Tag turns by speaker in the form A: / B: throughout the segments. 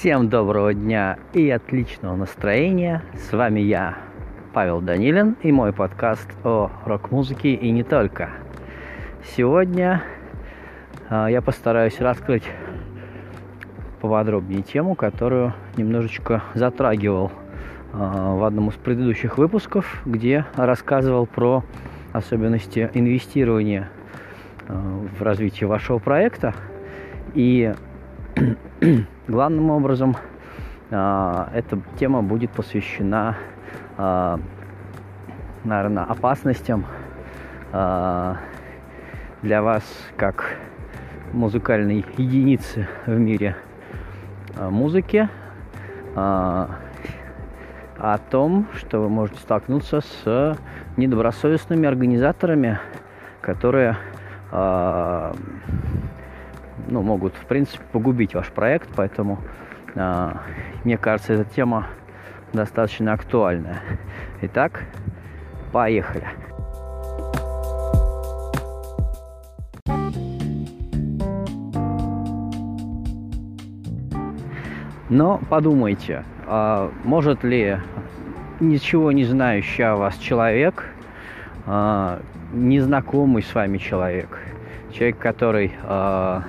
A: Всем доброго дня и отличного настроения. С вами я, Павел Данилин, и мой подкаст о рок-музыке и не только. Сегодня э, я постараюсь раскрыть поподробнее тему, которую немножечко затрагивал э, в одном из предыдущих выпусков, где рассказывал про особенности инвестирования э, в развитие вашего проекта. И главным образом э, эта тема будет посвящена, э, наверное, опасностям э, для вас как музыкальной единицы в мире музыки, о том, что вы можете столкнуться с недобросовестными организаторами, которые ну, могут, в принципе, погубить ваш проект, поэтому э, мне кажется, эта тема достаточно актуальная. Итак, поехали. Но подумайте, а может ли ничего не знающий о вас человек, а, незнакомый с вами человек, человек, который а,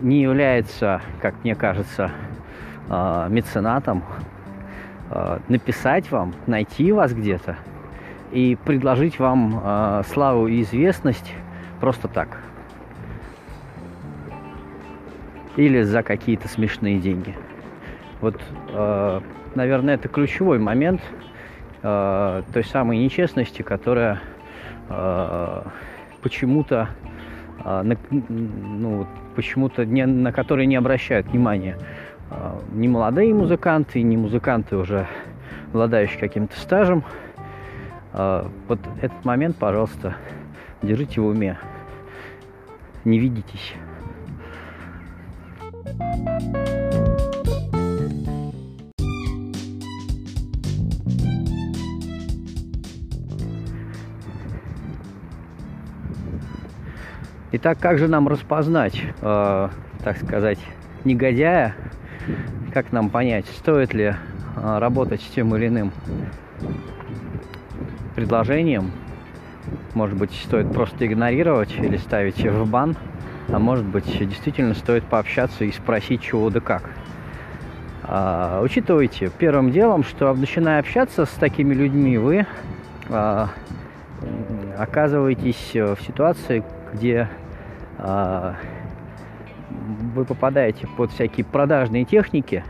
A: не является, как мне кажется, а, меценатом, а, написать вам, найти вас где-то и предложить вам а, славу и известность просто так. Или за какие-то смешные деньги. Вот, наверное, это ключевой момент той самой нечестности, которая почему-то на, ну, почему-то не, на которые не обращают внимания а, ни молодые музыканты, ни музыканты уже обладающие каким-то стажем. А, вот этот момент, пожалуйста, держите в уме. Не видитесь. Итак, как же нам распознать, э, так сказать, негодяя? Как нам понять, стоит ли э, работать с тем или иным предложением? Может быть, стоит просто игнорировать или ставить в бан? А может быть, действительно стоит пообщаться и спросить, чего да как? А, учитывайте первым делом, что начиная общаться с такими людьми, вы а, оказываетесь в ситуации, где вы попадаете под всякие продажные техники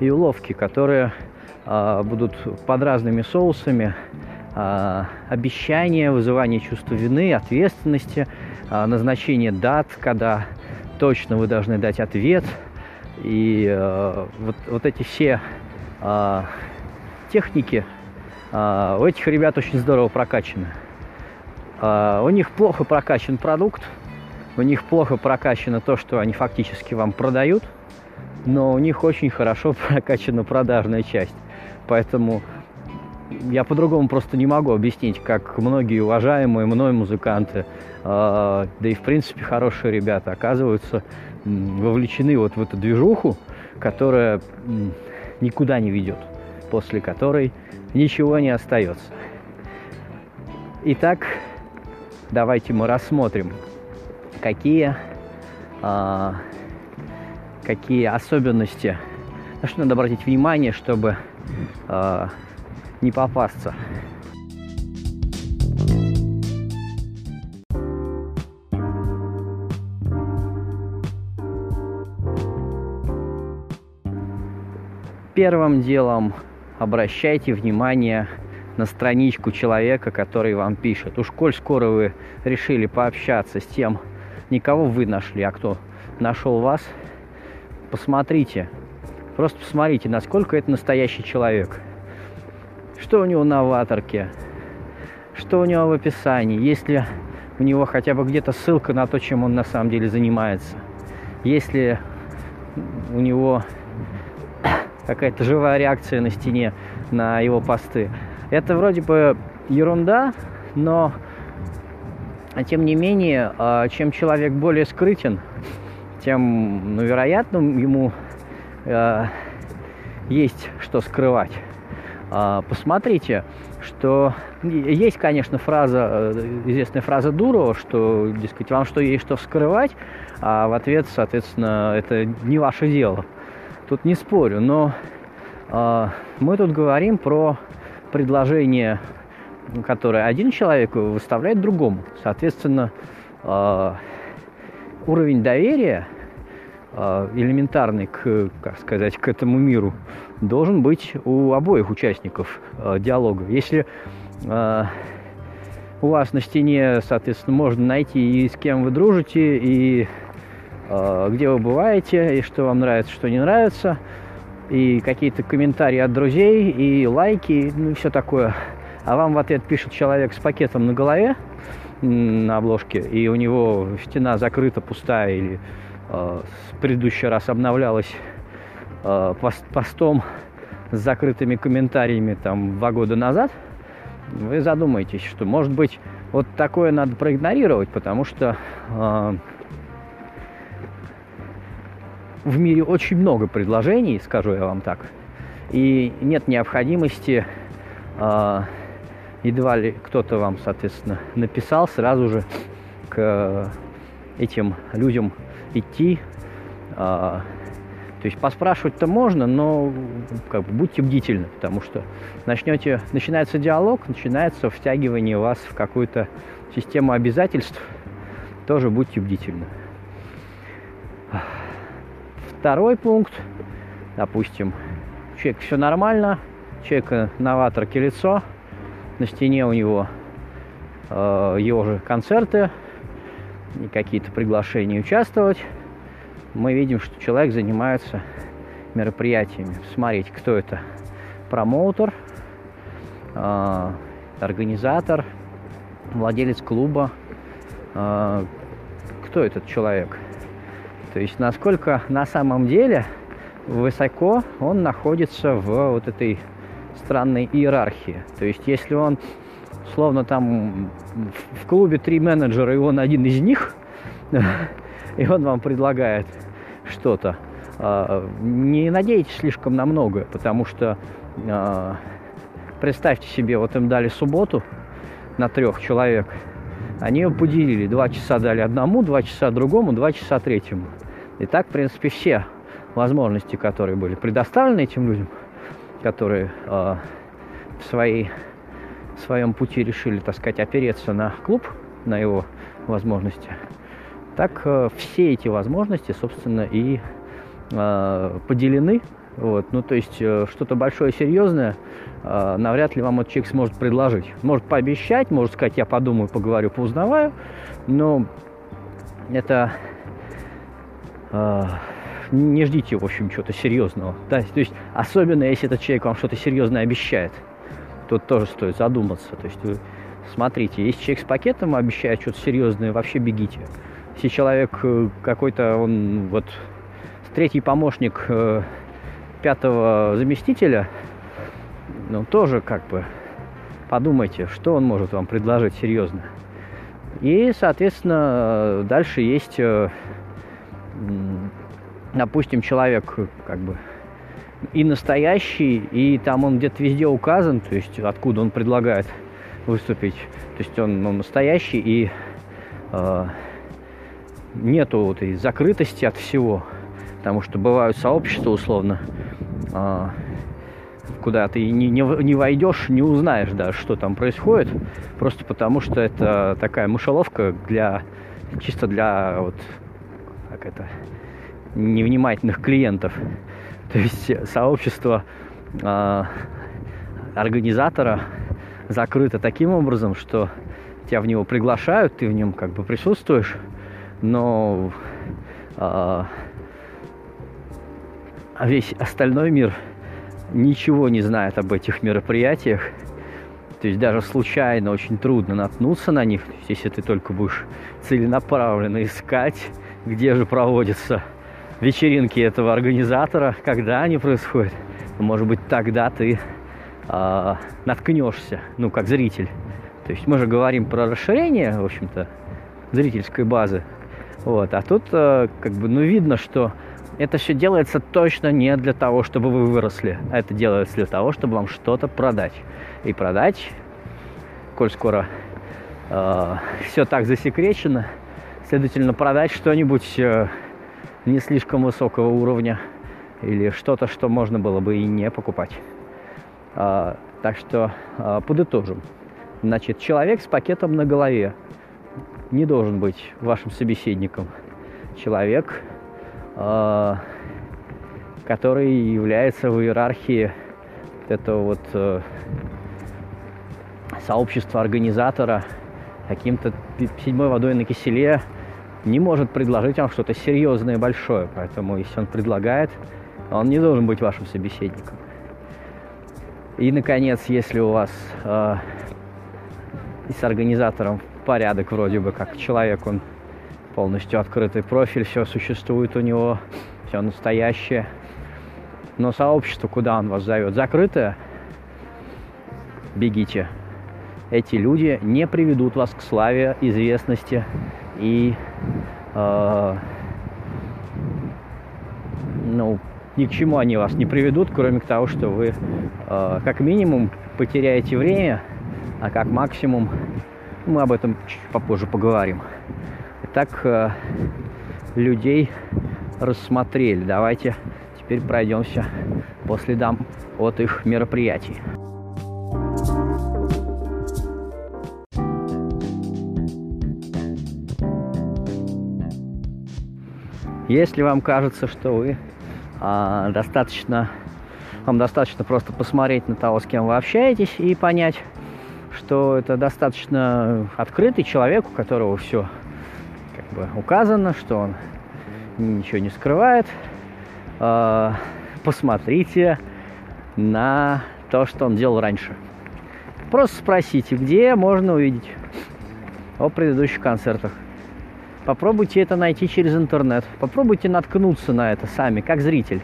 A: и уловки, которые а, будут под разными соусами, а, обещания, вызывание чувства вины, ответственности, назначение дат, когда точно вы должны дать ответ. И вот, вот эти все техники у этих ребят очень здорово прокачаны. У них плохо прокачан продукт, у них плохо прокачано то, что они фактически вам продают, но у них очень хорошо прокачана продажная часть. Поэтому я по-другому просто не могу объяснить, как многие уважаемые мной музыканты, э, да и в принципе хорошие ребята оказываются вовлечены вот в эту движуху, которая никуда не ведет, после которой ничего не остается. Итак, давайте мы рассмотрим какие, а, какие особенности, на что надо обратить внимание, чтобы а, не попасться. Первым делом обращайте внимание на страничку человека, который вам пишет. Уж коль скоро вы решили пообщаться с тем, никого вы нашли, а кто нашел вас, посмотрите, просто посмотрите, насколько это настоящий человек. Что у него на аватарке, что у него в описании, есть ли у него хотя бы где-то ссылка на то, чем он на самом деле занимается, есть ли у него какая-то живая реакция на стене на его посты. Это вроде бы ерунда, но тем не менее, а, чем человек более скрытен, тем, ну, вероятно, ему э, есть что скрывать. Э, посмотрите, что есть, конечно, фраза, э, известная фраза Дурова, что, дескать, вам что есть что скрывать, а в ответ, соответственно, это не ваше дело. Тут не спорю, но мы тут говорим про предложение, которое один человек выставляет другому. Соответственно, э, уровень доверия э, элементарный к, как сказать, к этому миру должен быть у обоих участников э, диалога. Если у вас на стене, соответственно, можно найти и с кем вы дружите, и где вы бываете, и что вам нравится, что не нравится, и какие-то комментарии от друзей, и лайки, ну и все такое. А вам в ответ пишет человек с пакетом на голове, на обложке, и у него стена закрыта, пустая, или э, в предыдущий раз обновлялась э, пост, постом с закрытыми комментариями там два года назад, вы задумаетесь, что может быть вот такое надо проигнорировать, потому что э, в мире очень много предложений, скажу я вам так, и нет необходимости э, едва ли кто-то вам, соответственно, написал сразу же к этим людям идти. А, то есть поспрашивать-то можно, но как бы, будьте бдительны, потому что начнете, начинается диалог, начинается втягивание вас в какую-то систему обязательств, тоже будьте бдительны. Второй пункт, допустим, человек все нормально, человека новаторки лицо, на стене у него э, его же концерты и какие-то приглашения участвовать. Мы видим, что человек занимается мероприятиями. Смотрите, кто это? Промоутер, э, организатор, владелец клуба. Э, кто этот человек? То есть насколько на самом деле высоко он находится в вот этой странной иерархии. То есть, если он, словно там в клубе три менеджера, и он один из них, и он вам предлагает что-то, а, не надейтесь слишком на многое, потому что а, представьте себе, вот им дали субботу на трех человек, они ее поделили, два часа дали одному, два часа другому, два часа третьему. И так, в принципе, все возможности, которые были предоставлены этим людям – которые э, в, своей, в своем пути решили, так сказать, опереться на клуб, на его возможности, так э, все эти возможности, собственно, и э, поделены. Вот, ну, то есть э, что-то большое, серьезное э, навряд ли вам этот человек сможет предложить. Может пообещать, может сказать, я подумаю, поговорю, поузнаваю, но это э, не ждите, в общем, чего-то серьезного. Да? То есть, особенно если этот человек вам что-то серьезное обещает, тут тоже стоит задуматься. То есть, вы смотрите, если человек с пакетом обещает что-то серьезное, вообще бегите. Если человек э, какой-то, он вот третий помощник э, пятого заместителя, ну, тоже как бы подумайте, что он может вам предложить серьезно. И, соответственно, дальше есть э, допустим, человек как бы и настоящий, и там он где-то везде указан, то есть откуда он предлагает выступить. То есть он ну, настоящий и э, нету вот этой закрытости от всего, потому что бывают сообщества условно, э, куда ты не, не, не войдешь, не узнаешь даже, что там происходит, просто потому что это такая мышеловка для чисто для вот как это невнимательных клиентов. То есть сообщество э, организатора закрыто таким образом, что тебя в него приглашают, ты в нем как бы присутствуешь, но э, весь остальной мир ничего не знает об этих мероприятиях. То есть даже случайно очень трудно наткнуться на них, если ты только будешь целенаправленно искать, где же проводится вечеринки этого организатора, когда они происходят, может быть, тогда ты э, наткнешься, ну, как зритель. То есть мы же говорим про расширение, в общем-то, зрительской базы. Вот. А тут э, как бы, ну, видно, что это все делается точно не для того, чтобы вы выросли, а это делается для того, чтобы вам что-то продать. И продать, коль скоро э, все так засекречено, следовательно, продать что-нибудь э, не слишком высокого уровня или что-то, что можно было бы и не покупать. Э, так что э, подытожим. Значит, человек с пакетом на голове не должен быть вашим собеседником. Человек, э, который является в иерархии этого вот э, сообщества организатора каким-то седьмой водой на киселе не может предложить вам что-то серьезное и большое. Поэтому, если он предлагает, он не должен быть вашим собеседником. И, наконец, если у вас э, с организатором порядок вроде бы, как человек, он полностью открытый профиль, все существует у него, все настоящее. Но сообщество, куда он вас зовет, закрытое, бегите. Эти люди не приведут вас к славе, известности и э, ну, ни к чему они вас не приведут, кроме того, что вы э, как минимум потеряете время, а как максимум мы об этом чуть попозже поговорим. Итак, э, людей рассмотрели. Давайте теперь пройдемся по следам от их мероприятий. Если вам кажется, что вы а, достаточно, вам достаточно просто посмотреть на того, с кем вы общаетесь, и понять, что это достаточно открытый человек, у которого все как бы указано, что он ничего не скрывает. А, посмотрите на то, что он делал раньше. Просто спросите, где можно увидеть о предыдущих концертах. Попробуйте это найти через интернет. Попробуйте наткнуться на это сами, как зритель.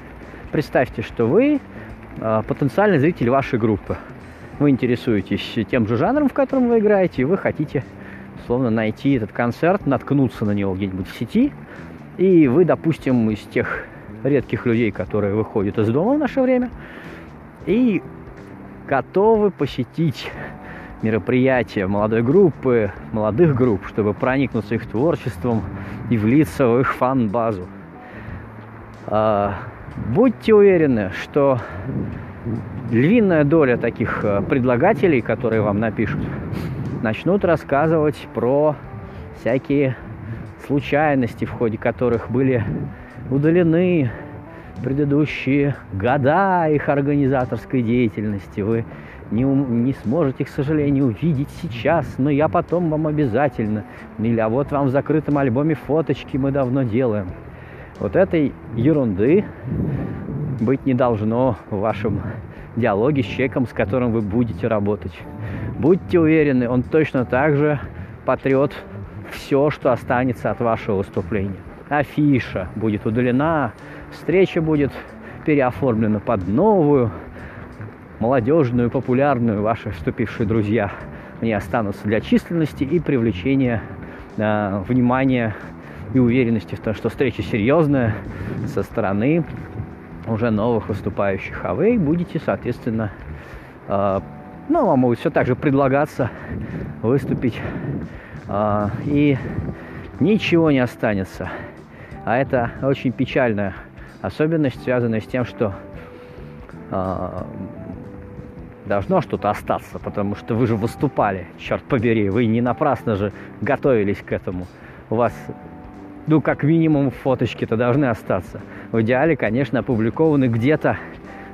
A: Представьте, что вы э, потенциальный зритель вашей группы вы интересуетесь тем же жанром, в котором вы играете, и вы хотите, словно, найти этот концерт, наткнуться на него где-нибудь в сети, и вы, допустим, из тех редких людей, которые выходят из дома в наше время, и готовы посетить мероприятия молодой группы, молодых групп, чтобы проникнуться их творчеством и влиться в их фан-базу. А, будьте уверены, что львиная доля таких э, предлагателей, которые вам напишут, начнут рассказывать про всякие случайности, в ходе которых были удалены предыдущие года их организаторской деятельности. Вы не, не сможете, к сожалению, увидеть сейчас, но я потом вам обязательно. Или а вот вам в закрытом альбоме фоточки мы давно делаем. Вот этой ерунды быть не должно в вашем диалоге с человеком, с которым вы будете работать. Будьте уверены, он точно так же потрет все, что останется от вашего выступления. Афиша будет удалена, встреча будет переоформлена под новую, молодежную, популярную, ваши вступившие друзья не останутся для численности и привлечения э, внимания и уверенности в том, что встреча серьезная со стороны уже новых выступающих, а вы будете, соответственно, э, ну, вам будет все так же предлагаться выступить, э, и ничего не останется. А это очень печальная особенность, связанная с тем, что э, должно что-то остаться, потому что вы же выступали, черт побери, вы не напрасно же готовились к этому. У вас ну, как минимум, фоточки-то должны остаться. В идеале, конечно, опубликованы где-то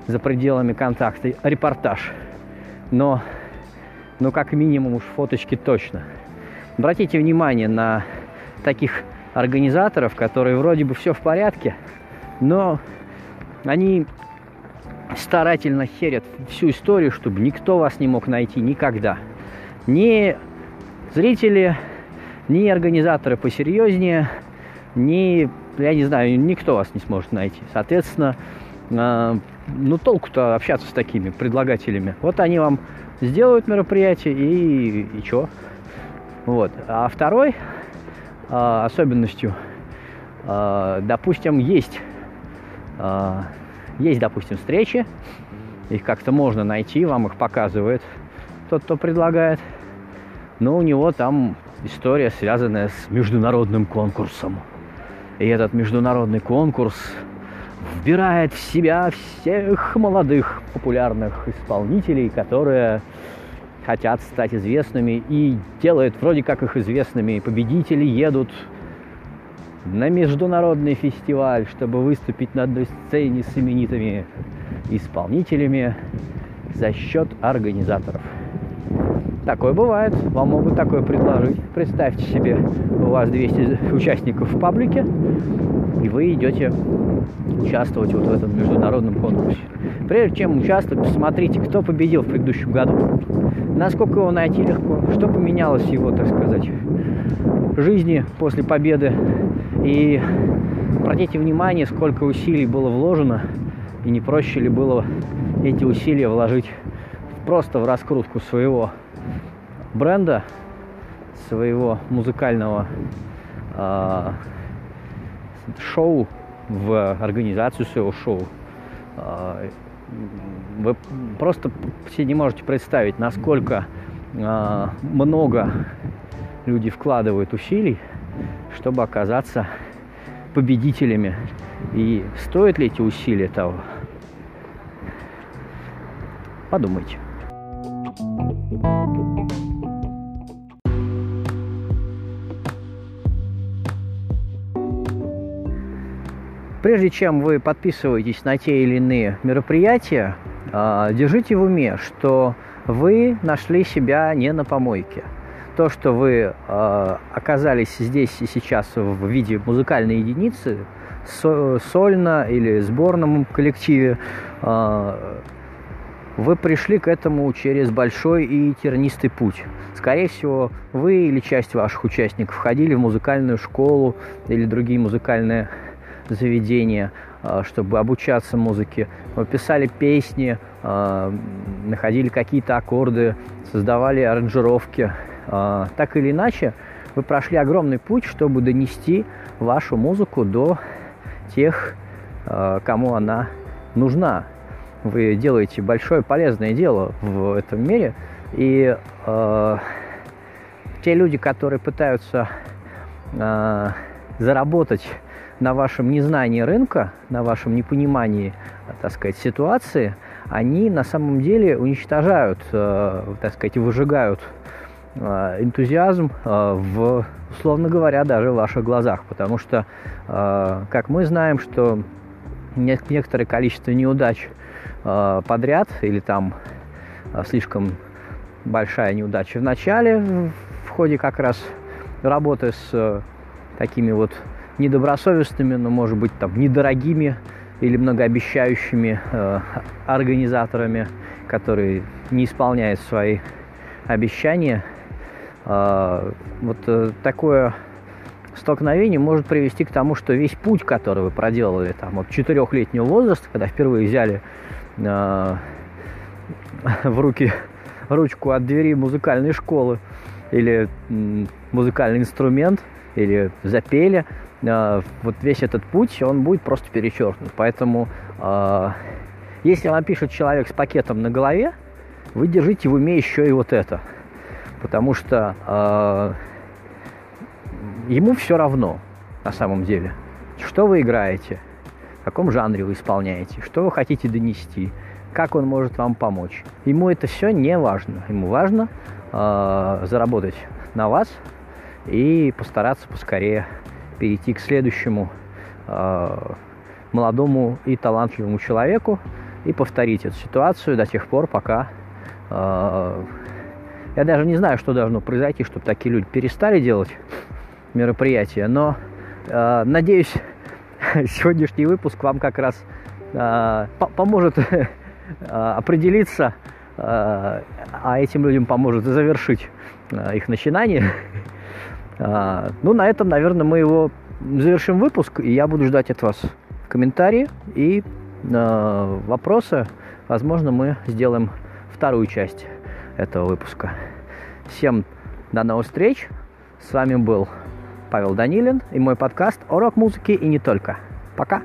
A: за пределами контакта репортаж. Но, ну, как минимум уж фоточки точно. Обратите внимание на таких организаторов, которые вроде бы все в порядке, но они старательно херят всю историю, чтобы никто вас не мог найти никогда. Ни зрители, ни организаторы посерьезнее – ни, я не знаю, никто вас не сможет найти. Соответственно, э, ну толку-то общаться с такими предлагателями. Вот они вам сделают мероприятие и, и что? Вот. А второй э, особенностью э, допустим, есть, э, есть, допустим, встречи, их как-то можно найти, вам их показывает тот, кто предлагает, но у него там история, связанная с международным конкурсом. И этот международный конкурс вбирает в себя всех молодых популярных исполнителей, которые хотят стать известными и делают вроде как их известными. Победители едут на международный фестиваль, чтобы выступить на одной сцене с именитыми исполнителями за счет организаторов. Такое бывает, вам могут такое предложить. Представьте себе, у вас 200 участников в паблике, и вы идете участвовать вот в этом международном конкурсе. Прежде чем участвовать, посмотрите, кто победил в предыдущем году, насколько его найти легко, что поменялось его, так сказать, жизни после победы. И обратите внимание, сколько усилий было вложено, и не проще ли было эти усилия вложить просто в раскрутку своего бренда, своего музыкального э, шоу, в организацию своего шоу. Э, вы просто все не можете представить, насколько э, много люди вкладывают усилий, чтобы оказаться победителями. И стоят ли эти усилия того? Подумайте. Прежде чем вы подписываетесь на те или иные мероприятия, а, держите в уме, что вы нашли себя не на помойке. То, что вы а, оказались здесь и сейчас в виде музыкальной единицы, сольно или сборном коллективе, а, вы пришли к этому через большой и тернистый путь. Скорее всего, вы или часть ваших участников входили в музыкальную школу или другие музыкальные заведения, а, чтобы обучаться музыке. Вы писали песни, находили какие-то аккорды, создавали аранжировки. А, так или иначе, вы прошли огромный путь, чтобы донести вашу музыку до тех, кому она нужна. Вы делаете большое полезное дело в этом мире, и э, те люди, которые пытаются э, заработать на вашем незнании рынка, на вашем непонимании, так сказать, ситуации, они на самом деле уничтожают, э, так сказать, выжигают энтузиазм э, в, условно говоря, даже в ваших глазах. Потому что, как мы знаем, что некоторое количество неудач подряд или там слишком большая неудача в начале, в ходе как раз работы с такими вот недобросовестными, но, может быть, там, недорогими или многообещающими э, организаторами, которые не исполняют свои обещания. Э, вот э, такое столкновение может привести к тому, что весь путь, который вы проделали там, от четырехлетнего возраста, когда впервые взяли э, в руки ручку от двери музыкальной школы или музыкальный инструмент, или запели, Э, вот весь этот путь, он будет просто перечеркнут. Поэтому, если вам пишет человек с пакетом на голове, вы держите в уме еще и вот это. Потому что э, ему все равно на самом деле, что вы играете, в каком жанре вы исполняете, что вы хотите донести, как он может вам помочь. Ему это все не важно. Ему важно э, заработать на вас и постараться поскорее перейти к следующему э, молодому и талантливому человеку и повторить эту ситуацию до тех пор, пока э, я даже не знаю, что должно произойти, чтобы такие люди перестали делать мероприятия, но э, надеюсь, сегодняшний выпуск вам как раз э, поможет э, определиться, э, а этим людям поможет завершить э, их начинание а, ну, на этом, наверное, мы его завершим выпуск, и я буду ждать от вас комментарии и э, вопросы. Возможно, мы сделаем вторую часть этого выпуска. Всем до новых встреч. С вами был Павел Данилин и мой подкаст о рок-музыке и не только. Пока!